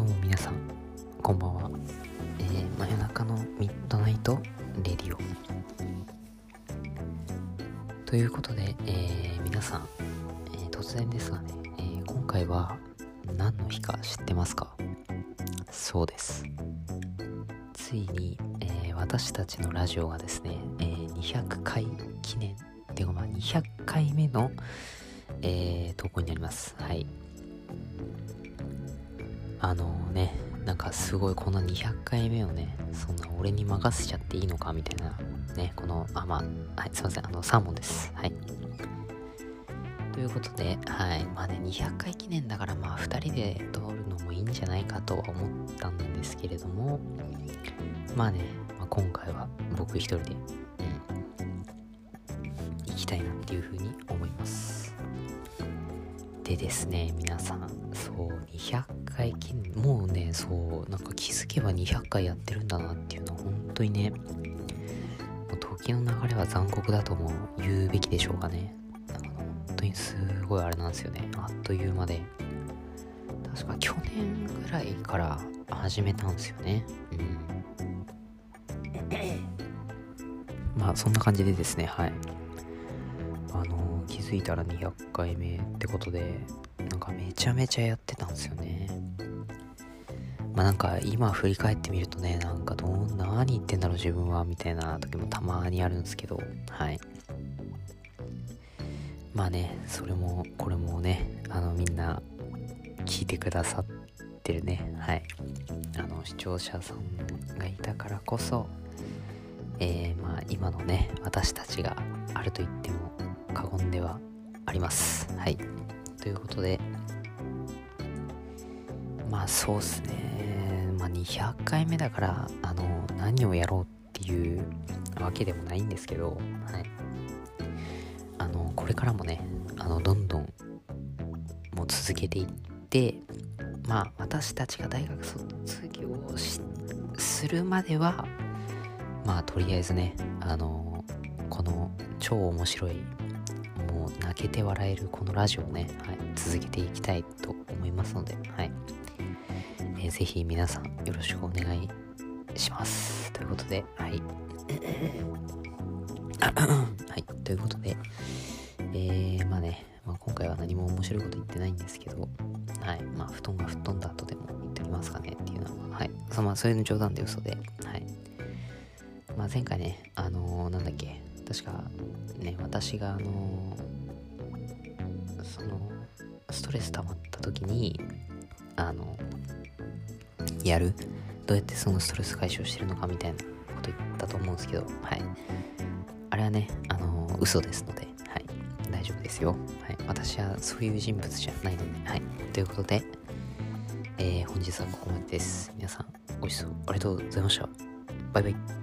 どうも皆さん、こんばんは。えー、真夜中の Midnight Radio。ということで、えー、皆さん、えー、突然ですがね、えー、今回は何の日か知ってますか？そうです。ついに、えー、私たちのラジオがですね、えー、200回記念、てかまあ200回目の、えー、投稿になります。はい。あのね、なんかすごいこの200回目をね、そんな俺に任せちゃっていいのかみたいな、ね、この、あ、まあ、はい、すいません、あの、サーモンです。はい。ということで、はい、まあね、200回記念だから、まあ、2人で通るのもいいんじゃないかとは思ったんですけれども、まあね、まあ、今回は僕一人で、うん、行きたいなっていうふうに思います。でですね、皆さん、そう、200回記念、もうね、そう、なんか気づけば200回やってるんだなっていうのは、本当にね、もう時の流れは残酷だとも言うべきでしょうかねか。本当にすごいあれなんですよね。あっという間で。確か去年ぐらいから始めたんですよね。うん。まあ、そんな感じでですね、はい。あの気づいたら200回目ってことでなんかめちゃめちゃやってたんですよねまあなんか今振り返ってみるとねなんかどんな何言ってんだろう自分はみたいな時もたまにあるんですけどはいまあねそれもこれもねあのみんな聞いてくださってるねはいあの視聴者さんがいたからこそえー、まあ今のね私たちがあると言っても過言ではあります。はい。ということで、まあそうっすね。まあ200回目だから、あの、何をやろうっていうわけでもないんですけど、はい。あの、これからもね、あの、どんどん、もう続けていって、まあ私たちが大学卒業するまでは、まあとりあえずね、あの、この超面白いもう泣けて笑えるこのラジオをね、はい、続けていきたいと思いますので、はい。えー、ぜひ皆さんよろしくお願いします。ということで、はい。はい、ということで、えー、まあね、まあ、今回は何も面白いこと言ってないんですけど、はい、まあ、布団が吹っ飛んだ後でも言っておきますかねっていうのは、はい、そまあ、そういうの冗談で嘘で、はい。まあ、前回ね、あのー、なんだっけ、確か、ね、私が、あのーそのストレス溜まった時にあのやる？どうやってそのストレス解消してるのかみたいなこと言ったと思うんですけどはい。あれはねあの嘘ですのではい。大丈夫ですよ。はい。私はそういう人物じゃないのではい。ということでえー、本日はここまでです。皆さんご視聴ありがとうございました。バイバイ。